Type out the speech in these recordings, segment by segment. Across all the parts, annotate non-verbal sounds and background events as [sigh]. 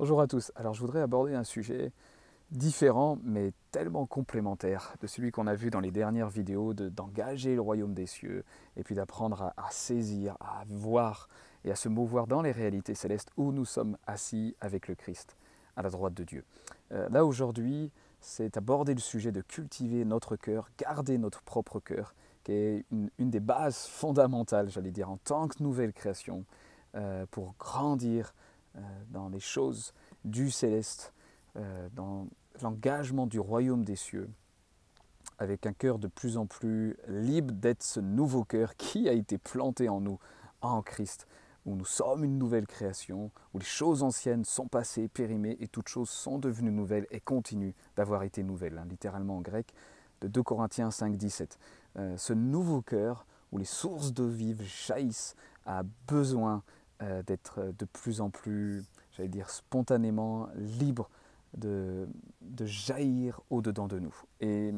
Bonjour à tous. Alors je voudrais aborder un sujet différent mais tellement complémentaire de celui qu'on a vu dans les dernières vidéos d'engager le royaume des cieux et puis d'apprendre à, saisir, à voir et à se mouvoir dans les réalités célestes où nous sommes assis avec le Christ à la droite de Dieu. Euh, là aujourd'hui, c'est aborder le sujet de cultiver notre cœur, garder notre propre cœur, qui est une, des bases fondamentales, j'allais dire, en tant que nouvelle création, euh, pour grandir dans les choses du céleste, euh, dans l'engagement du royaume des cieux, avec un cœur de plus en plus libre d'être ce nouveau cœur qui a été planté en nous, en Christ, où nous sommes une nouvelle création, où les choses anciennes sont passées, périmées, et toutes choses sont devenues nouvelles et continuent d'avoir été nouvelles, hein, littéralement en grec, de 2 Corinthiens 5, 17. Euh, ce nouveau cœur, où les sources d'eau vive jaillissent, a besoin euh, d'être de plus en plus, j'allais dire, spontanément libre de, de jaillir au-dedans de nous. Et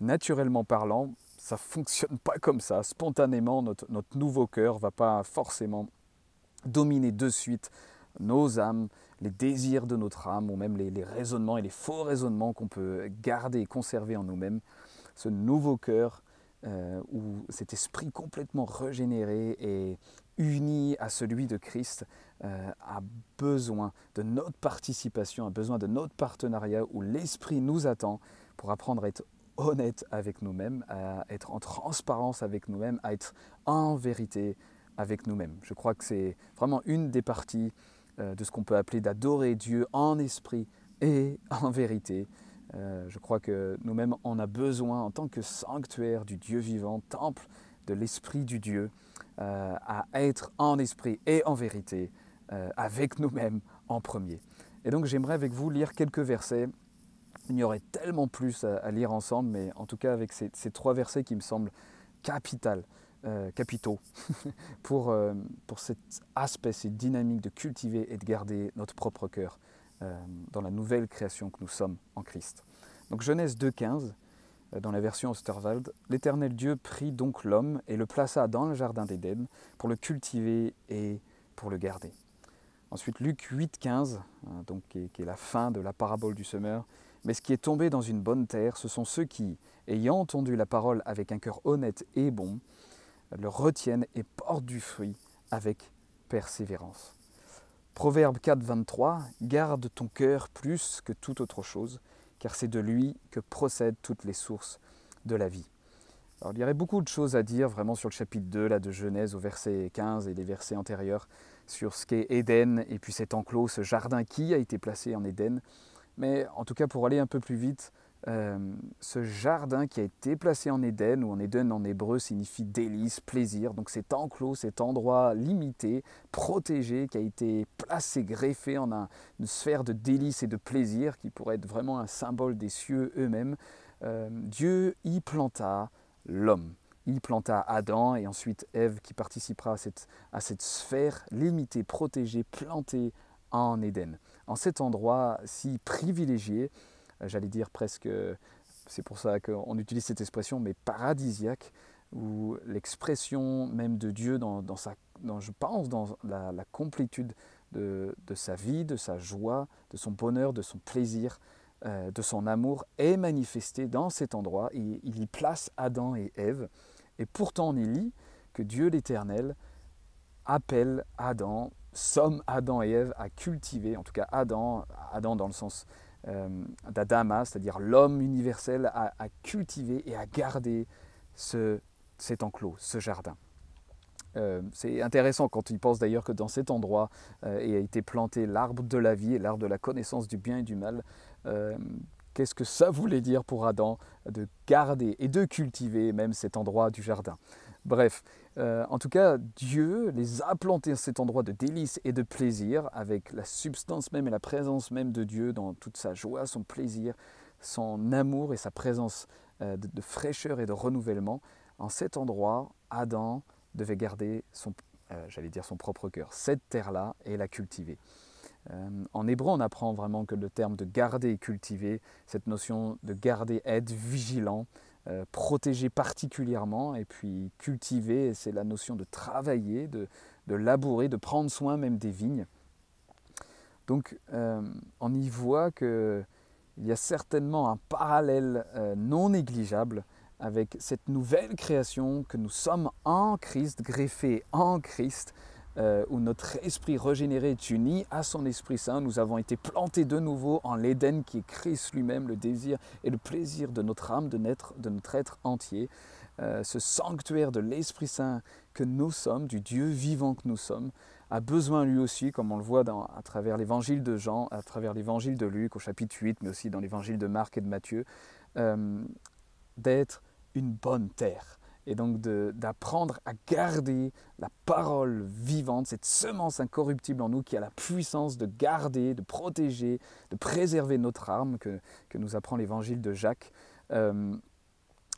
naturellement parlant, ça ne fonctionne pas comme ça. Spontanément, notre, notre nouveau cœur va pas forcément dominer de suite nos âmes, les désirs de notre âme, ou même les, les raisonnements et les faux raisonnements qu'on peut garder et conserver en nous-mêmes. Ce nouveau cœur, euh, où cet esprit complètement régénéré et uni à celui de Christ euh, a besoin de notre participation, a besoin de notre partenariat où l'Esprit nous attend pour apprendre à être honnête avec nous-mêmes, à être en transparence avec nous-mêmes, à être en vérité avec nous-mêmes. Je crois que c'est vraiment une des parties euh, de ce qu'on peut appeler d'adorer Dieu en esprit et en vérité. Euh, je crois que nous-mêmes, on a besoin, en tant que sanctuaire du Dieu vivant, temple de l'Esprit du Dieu, euh, à être en esprit et en vérité euh, avec nous-mêmes en premier. Et donc j'aimerais avec vous lire quelques versets. Il y aurait tellement plus à, lire ensemble, mais en tout cas avec ces, trois versets qui me semblent capital, capitaux [laughs] pour, pour cet aspect, cette dynamique de cultiver et de garder notre propre cœur dans la nouvelle création que nous sommes en Christ. Donc Genèse 2.15, euh, dans la version Osterwald, l'Éternel Dieu prit donc l'homme et le plaça dans le jardin d'Éden pour le cultiver et pour le garder. Ensuite, Luc 8,15, hein, donc, qui est, la fin de la parabole du semeur. Mais ce qui est tombé dans une bonne terre, ce sont ceux qui, ayant entendu la parole avec un cœur honnête et bon, le retiennent et portent du fruit avec persévérance. Proverbe 4, 23, Garde ton cœur plus que toute autre chose, car c'est de lui que procèdent toutes les sources de la vie. Alors, il y aurait beaucoup de choses à dire vraiment sur le chapitre 2 là, de Genèse au verset 15 et les versets antérieurs sur ce qu'est Éden et puis cet enclos, ce jardin qui a été placé en Éden. Mais en tout cas, pour aller un peu plus vite, euh, ce jardin qui a été placé en Éden, ou en Éden en hébreu signifie délice, plaisir, donc cet enclos, cet endroit limité, protégé, qui a été placé, greffé en une sphère de délice et de plaisir, qui pourrait être vraiment un symbole des cieux eux-mêmes, euh, Dieu y planta l'homme. Il planta Adam et ensuite Ève qui participera à cette, sphère limitée, protégée, plantée en Éden. En cet endroit si privilégié, j'allais dire presque, c'est pour ça qu'on utilise cette expression, mais paradisiaque, où l'expression même de Dieu dans, sa, dans, je pense, dans la, complétude de, sa vie, de sa joie, de son bonheur, de son plaisir, euh, de son amour, est manifestée dans cet endroit. Et il y place Adam et Ève. Et pourtant on y lit que Dieu l'Éternel appelle Adam, somme Adam et Ève à cultiver, en tout cas Adam, Adam dans le sens euh, d'Adama, c'est-à-dire l'homme universel, à, cultiver et à garder ce, cet enclos, ce jardin. Euh, c'est intéressant quand il pense d'ailleurs que dans cet endroit euh, a été planté l'arbre de la vie l'arbre de la connaissance du bien et du mal. Qu'est-ce que ça voulait dire pour Adam de garder et de cultiver même cet endroit du jardin? Bref, euh, en tout cas, Dieu les a plantés à cet endroit de délice et de plaisir, avec la substance même et la présence même de Dieu dans toute sa joie, son plaisir, son amour et sa présence euh, de, fraîcheur et de renouvellement. En cet endroit, Adam devait garder son, euh, j'allais dire son propre cœur, cette terre-là, et la cultiver. en hébreu, on apprend vraiment que le terme de garder et cultiver, cette notion de garder, être vigilant, euh, protéger particulièrement et puis cultiver, c'est la notion de travailler, de, labourer, de prendre soin même des vignes. Donc on y voit qu'il y a certainement un parallèle non négligeable avec cette nouvelle création que nous sommes en Christ, greffés en Christ, euh, où notre esprit régénéré est uni à son Esprit Saint. Nous avons été plantés de nouveau en l'Éden qui est Christ lui-même, le désir et le plaisir de notre âme, de, naître, de notre être entier. Euh, ce sanctuaire de l'Esprit Saint que nous sommes, du Dieu vivant que nous sommes, a besoin lui aussi, comme on le voit à travers l'évangile de Jean, à travers l'évangile de Luc au chapitre 8, mais aussi dans l'évangile de Marc et de Matthieu, euh, d'être une bonne terre. Et donc d'apprendre à garder la parole vivante, cette semence incorruptible en nous qui a la puissance de garder, de protéger, de préserver notre âme que, que nous apprend l'évangile de Jacques. Euh,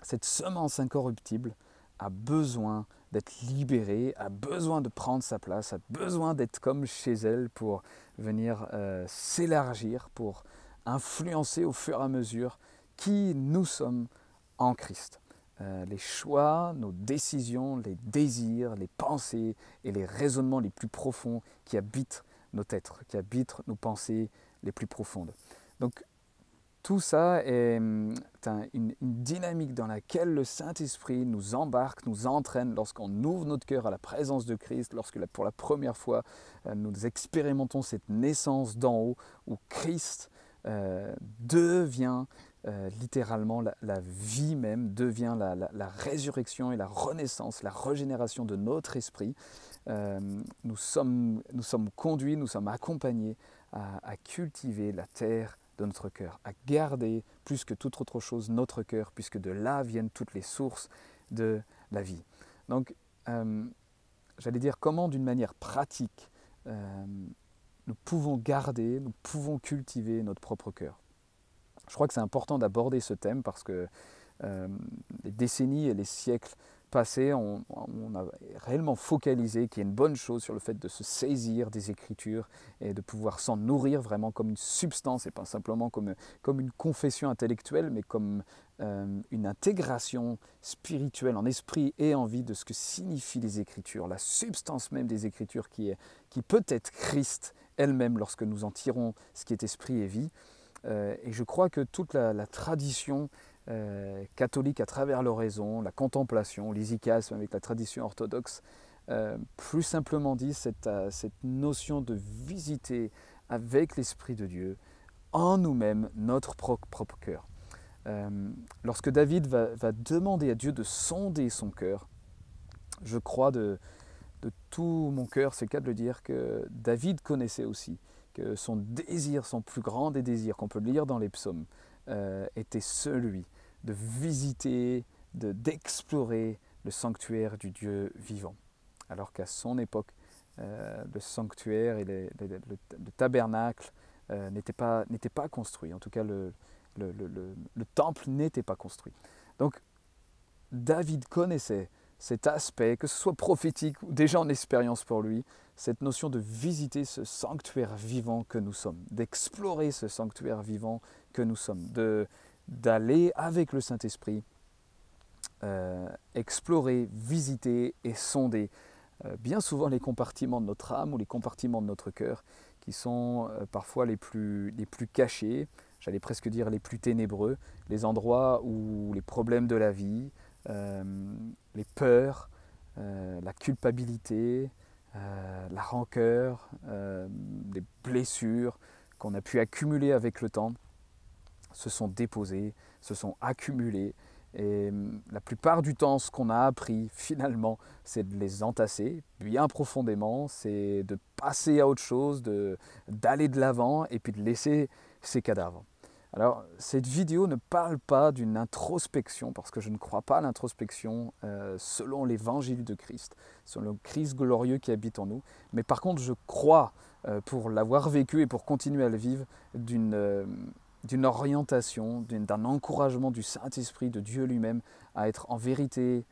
cette semence incorruptible a besoin d'être libérée, a besoin de prendre sa place, a besoin d'être comme chez elle pour venir euh, s'élargir, pour influencer au fur et à mesure qui nous sommes en Christ. Euh, les choix, nos décisions, les désirs, les pensées et les raisonnements les plus profonds qui habitent notre être, qui habitent nos pensées les plus profondes. Donc tout ça est hum, une, dynamique dans laquelle le Saint-Esprit nous embarque, nous entraîne lorsqu'on ouvre notre cœur à la présence de Christ, lorsque pour la première fois euh, nous expérimentons cette naissance d'en haut où Christ euh, devient euh, littéralement la, vie même devient la, résurrection et la renaissance, la régénération de notre esprit. Euh, nous, sommes, conduits, nous sommes accompagnés à, cultiver la terre de notre cœur, à garder plus que toute autre chose notre cœur, puisque de là viennent toutes les sources de la vie. Donc, euh, j'allais dire comment d'une manière pratique, nous pouvons garder, nous pouvons cultiver notre propre cœur. Je crois que c'est important d'aborder ce thème parce que euh, les décennies et les siècles passés, on, a réellement focalisé qu'il y a une bonne chose sur le fait de se saisir des Écritures et de pouvoir s'en nourrir vraiment comme une substance et pas simplement comme, comme une confession intellectuelle, mais comme euh, une intégration spirituelle en esprit et en vie de ce que signifient les Écritures, la substance même des Écritures qui, est, qui peut être Christ elle-même lorsque nous en tirons ce qui est esprit et vie. Euh, et je crois que toute la, tradition euh, catholique à travers l'oraison, la contemplation, l'isicasme avec la tradition orthodoxe, euh, plus simplement dit, cette, cette notion de visiter avec l'Esprit de Dieu en nous-mêmes notre propre, cœur. lorsque David va, demander à Dieu de sonder son cœur, je crois de, de tout mon cœur, c'est le cas de le dire, que David connaissait aussi son désir, son plus grand des désirs qu'on peut lire dans les psaumes, euh, était celui de visiter, de, d'explorer le sanctuaire du Dieu vivant. Alors qu'à son époque, euh, le sanctuaire et le, tabernacle euh, n'étaient pas, pas construits. En tout cas, le, le temple n'était pas construit. Donc, David connaissait cet aspect, que ce soit prophétique ou déjà en expérience pour lui, cette notion de visiter ce sanctuaire vivant que nous sommes, d'explorer ce sanctuaire vivant que nous sommes, d'aller avec le Saint-Esprit euh, explorer, visiter et sonder euh, bien souvent les compartiments de notre âme ou les compartiments de notre cœur qui sont euh, parfois les plus, les plus cachés, j'allais presque dire les plus ténébreux, les endroits où les problèmes de la vie, les peurs, la culpabilité, la rancœur, euh, des blessures qu'on a pu accumuler avec le temps se sont déposées, se sont accumulées. Et hum, la plupart du temps, ce qu'on a appris [laughs] finalement, c'est de les entasser bien profondément, c'est de passer à autre chose, d'aller de l'avant et puis de laisser ces cadavres. Alors, cette vidéo ne parle pas d'une introspection, parce que je ne crois pas à l'introspection euh, selon l'évangile de Christ, selon le Christ glorieux qui habite en nous. Mais par contre, je crois, euh, pour l'avoir vécu et pour continuer à le vivre, d'une euh, orientation, d'un encouragement du Saint-Esprit, de Dieu lui-même, à être en vérité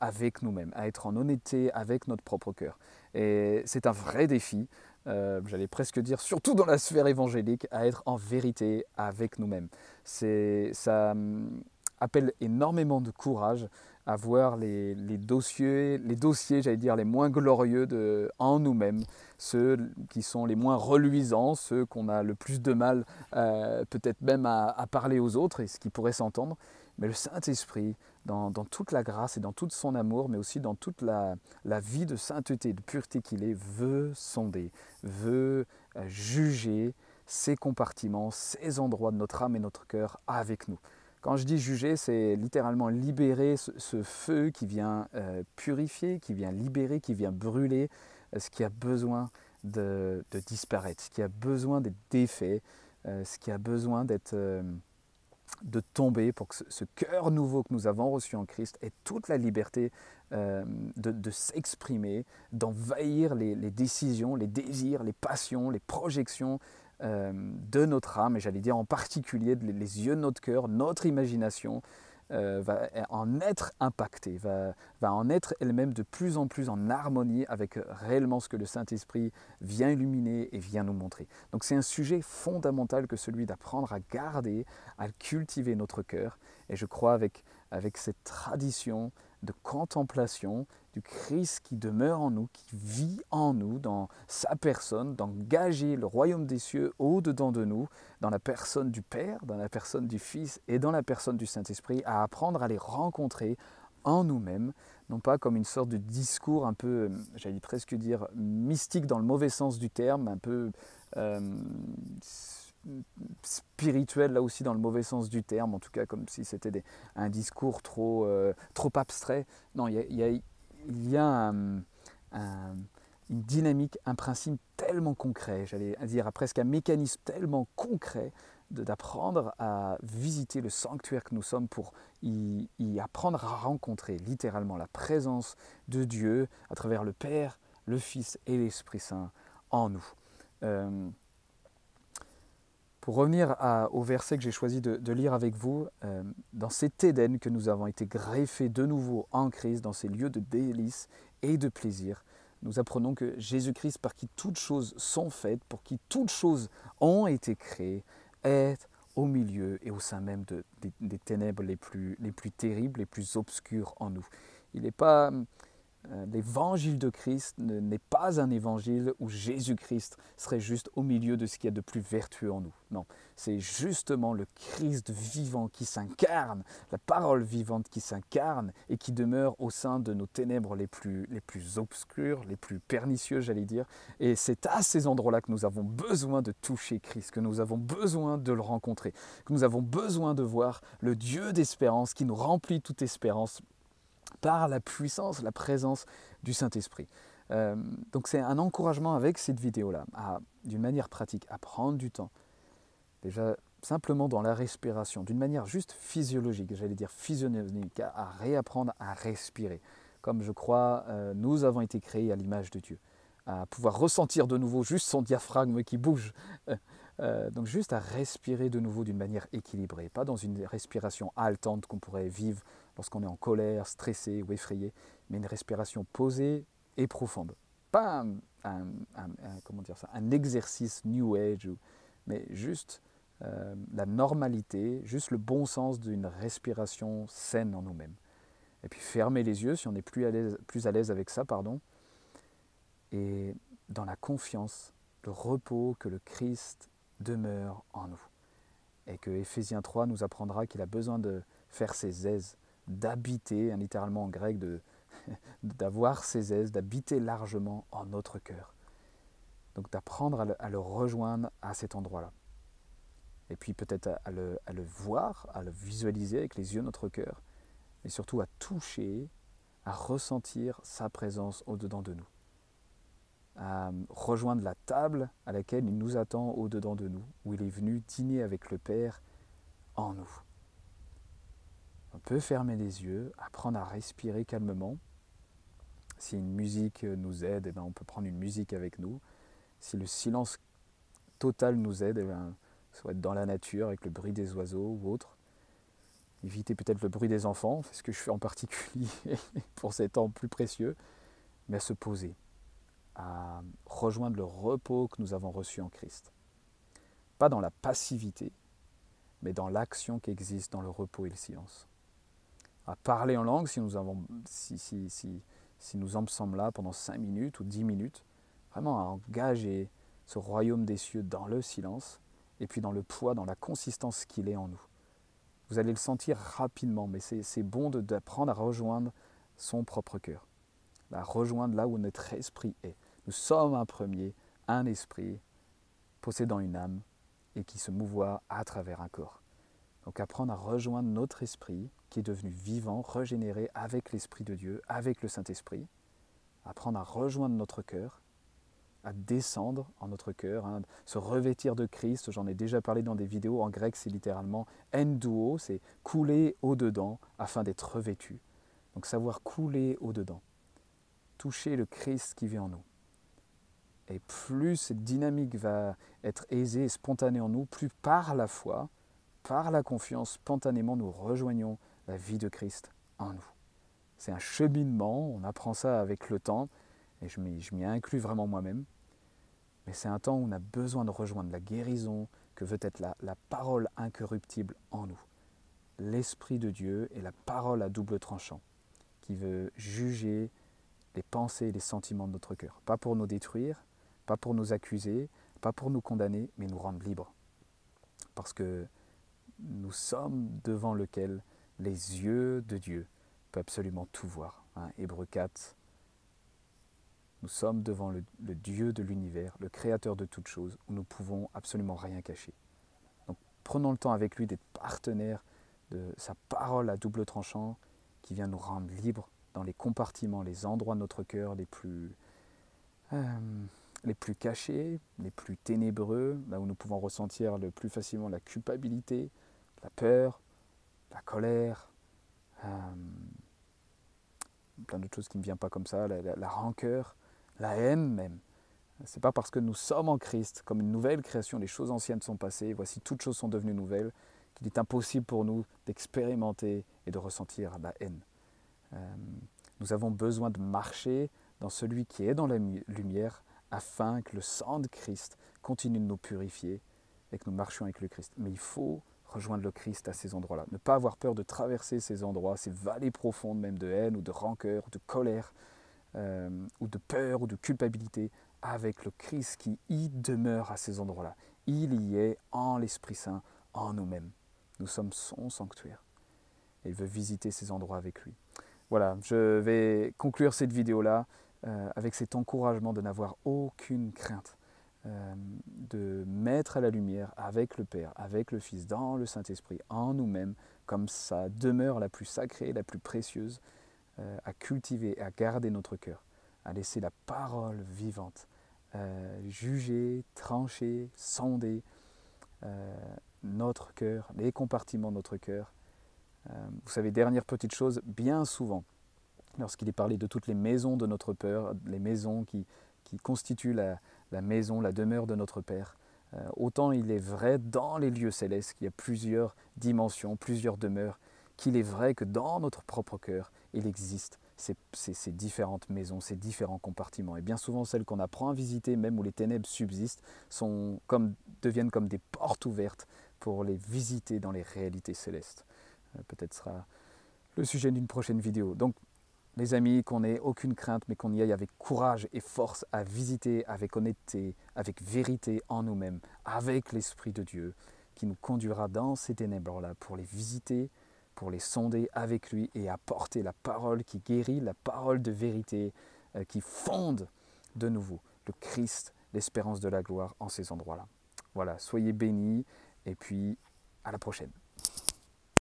avec nous-mêmes, à être en honnêteté avec notre propre cœur. Et c'est un vrai défi. Euh, j'allais presque dire, surtout dans la sphère évangélique, à être en vérité avec nous-mêmes. Ça hum, appelle énormément de courage, à voir les, dossiers, les dossiers j'allais dire, les moins glorieux de, en nous-mêmes, ceux qui sont les moins reluisants, ceux qu'on a le plus de mal euh, peut-être même à, parler aux autres, et ce qui pourrait s'entendre. Mais le Saint-Esprit, dans, toute la grâce et dans tout son amour, mais aussi dans toute la, vie de sainteté, de pureté qu'il est, veut sonder, veut euh, juger ces compartiments, ces endroits de notre âme et notre cœur avec nous. Quand je dis juger, c'est littéralement libérer ce, feu qui vient euh, purifier, qui vient libérer, qui vient brûler euh, ce qui a besoin de, disparaître, ce qui a besoin d'être défait, ce qui a besoin d'être de tomber pour que ce, cœur nouveau que nous avons reçu en Christ ait toute la liberté de, s'exprimer, d'envahir les, décisions, les désirs, les passions, les projections euh, de notre âme, et j'allais dire en particulier les yeux de notre cœur, notre imagination, euh, va en être impactée, va, va en être elle-même de plus en plus en harmonie avec réellement ce que le Saint-Esprit vient illuminer et vient nous montrer. Donc c'est un sujet fondamental que celui d'apprendre à garder, à cultiver notre cœur. Et je crois avec, avec cette tradition de contemplation du Christ qui demeure en nous, qui vit en nous, dans sa personne, d'engager le royaume des cieux au-dedans de nous, dans la personne du Père, dans la personne du Fils et dans la personne du Saint-Esprit, à apprendre à les rencontrer en nous-mêmes, non pas comme une sorte de discours un peu, j'allais presque dire, mystique dans le mauvais sens du terme, un peu euh, spirituel là aussi dans le mauvais sens du terme, en tout cas comme si c'était un discours trop, euh, trop abstrait. Non, il y a, il y a une dynamique, un principe tellement concret, j'allais dire presque un mécanisme tellement concret d'apprendre à visiter le sanctuaire que nous sommes pour y, apprendre à rencontrer littéralement la présence de Dieu à travers le Père, le Fils et l'Esprit Saint en nous. Euh, pour revenir au verset que j'ai choisi de, lire avec vous, euh, dans cet Éden que nous avons été greffés de nouveau en Christ, dans ces lieux de délices et de plaisir, nous apprenons que Jésus-Christ, par qui toutes choses sont faites, pour qui toutes choses ont été créées, est au milieu et au sein même des, ténèbres les plus, les plus terribles, les plus obscures en nous. Il n'est pas l'évangile de Christ n'est pas un évangile où Jésus-Christ serait juste au milieu de ce qu'il y a de plus vertueux en nous. Non, c'est justement le Christ vivant qui s'incarne, la parole vivante qui s'incarne et qui demeure au sein de nos ténèbres les plus, les plus obscures, les plus pernicieuses, j'allais dire. Et c'est à ces endroits-là que nous avons besoin de toucher Christ, que nous avons besoin de le rencontrer, que nous avons besoin de voir le Dieu d'espérance qui nous remplit toute espérance par la puissance, la présence du Saint-Esprit. Euh, donc c'est un encouragement avec cette vidéo-là, d'une manière pratique, à prendre du temps. Déjà simplement dans la respiration, d'une manière juste physiologique, j'allais dire physiologique, à, réapprendre à respirer. Comme je crois, euh, nous avons été créés à l'image de Dieu, à pouvoir ressentir de nouveau juste son diaphragme qui bouge. [laughs] Euh, donc juste à respirer de nouveau d'une manière équilibrée, pas dans une respiration haletante qu'on pourrait vivre lorsqu'on est en colère, stressé ou effrayé, mais une respiration posée et profonde. Pas un, comment dire ça, un exercice New Age, mais juste euh, la normalité, juste le bon sens d'une respiration saine en nous-mêmes. Et puis fermer les yeux si on est plus à l'aise, plus à l'aise avec ça, pardon. Et dans la confiance, le repos que le Christ demeure en nous. Et que Éphésiens 3 nous apprendra qu'il a besoin de faire ses aises d'habiter, hein, littéralement en grec, [laughs] d'avoir ses aises, d'habiter largement en notre cœur. Donc d'apprendre à, le, rejoindre à cet endroit-là. Et puis peut-être à, à, le, voir, à le visualiser avec les yeux de notre cœur, mais surtout à toucher, à ressentir sa présence au-dedans de nous. À rejoindre la table à laquelle il nous attend au-dedans de nous, où il est venu dîner avec le Père en nous. On peut fermer les yeux, apprendre à respirer calmement. Si une musique nous aide, eh ben, on peut prendre une musique avec nous. Si le silence total nous aide, eh ben, soit être dans la nature avec le bruit des oiseaux ou autre. Éviter peut-être le bruit des enfants, c'est ce que je fais en particulier [laughs] pour ces temps plus précieux, mais à se poser, à rejoindre le repos que nous avons reçu en Christ. Pas dans la passivité, mais dans l'action qui existe dans le repos et le silence à parler en langue si nous, avons, si, si, nous en sommes là pendant 5 minutes ou 10 minutes, vraiment à engager ce royaume des cieux dans le silence et puis dans le poids, dans la consistance qu'il est en nous. Vous allez le sentir rapidement, mais c'est bon d'apprendre à rejoindre son propre cœur, à rejoindre là où notre esprit est. Nous sommes un premier, un esprit possédant une âme et qui se mouvoit à travers un corps. Donc apprendre à rejoindre notre esprit qui est devenu vivant, régénéré avec l'Esprit de Dieu, avec le Saint-Esprit. Apprendre à rejoindre notre cœur, à descendre en notre cœur, hein, se revêtir de Christ. J'en ai déjà parlé dans des vidéos. En grec, c'est littéralement enduo, c'est couler au-dedans afin d'être revêtu. Donc savoir couler au-dedans, toucher le Christ qui vit en nous. Et plus cette dynamique va être aisée et spontanée en nous, plus par la foi, par la confiance, spontanément nous rejoignons la vie de Christ en nous. C'est un cheminement, on apprend ça avec le temps, et je m'y inclus vraiment moi-même. Mais c'est un temps où on a besoin de rejoindre la guérison que veut être la, parole incorruptible en nous. L'Esprit de Dieu et la parole à double tranchant, qui veut juger les pensées et les sentiments de notre cœur. Pas pour nous détruire, pas pour nous accuser, pas pour nous condamner, mais nous rendre libres. Parce que nous sommes devant lequel les yeux de Dieu peuvent absolument tout voir. Hein. Hébreu 4. Nous sommes devant le, Dieu de l'univers, le créateur de toutes choses, où nous pouvons absolument rien cacher. Donc prenons le temps avec lui d'être partenaire de sa parole à double tranchant qui vient nous rendre libres dans les compartiments, les endroits de notre cœur les plus, euh, les plus cachés, les plus ténébreux, là où nous pouvons ressentir le plus facilement la culpabilité, la peur, la colère, euh, plein d'autres choses qui ne viennent pas comme ça, la, rancœur, la haine même. C'est pas parce que nous sommes en Christ, comme une nouvelle création, les choses anciennes sont passées, voici toutes choses sont devenues nouvelles, qu'il est impossible pour nous d'expérimenter et de ressentir la haine. Euh, nous avons besoin de marcher dans celui qui est dans la lumière afin que le sang de Christ continue de nous purifier et que nous marchions avec le Christ. Mais il faut rejoindre le Christ à ces endroits-là. Ne pas avoir peur de traverser ces endroits, ces vallées profondes même de haine ou de rancœur ou de colère euh, ou de peur ou de culpabilité avec le Christ qui y demeure à ces endroits-là. Il y est en l'Esprit Saint, en nous-mêmes. Nous sommes son sanctuaire. Et il veut visiter ces endroits avec lui. Voilà, je vais conclure cette vidéo-là euh, avec cet encouragement de n'avoir aucune crainte. Euh, de mettre à la lumière avec le Père, avec le Fils, dans le Saint-Esprit, en nous-mêmes, comme sa demeure la plus sacrée, la plus précieuse, euh, à cultiver, à garder notre cœur, à laisser la parole vivante, euh, juger, trancher, sonder notre cœur, les compartiments de notre cœur. vous savez, dernière petite chose, bien souvent, lorsqu'il est parlé de toutes les maisons de notre peur, les maisons qui, qui constituent la, la maison, la demeure de notre Père. Euh, autant il est vrai dans les lieux célestes qu'il y a plusieurs dimensions, plusieurs demeures, qu'il est vrai que dans notre propre cœur, il existe ces, différentes maisons, ces différents compartiments. Et bien souvent, celles qu'on apprend à visiter, même où les ténèbres subsistent, sont comme, deviennent comme des portes ouvertes pour les visiter dans les réalités célestes. Euh, peut-être sera le sujet d'une prochaine vidéo. Donc les amis, qu'on n'ait aucune crainte, mais qu'on y aille avec courage et force à visiter avec honnêteté, avec vérité en nous-mêmes, avec l'Esprit de Dieu, qui nous conduira dans ces ténèbres-là pour les visiter, pour les sonder avec lui et apporter la parole qui guérit, la parole de vérité euh, qui fonde de nouveau le Christ, l'espérance de la gloire en ces endroits-là. Voilà, soyez bénis et puis à la prochaine.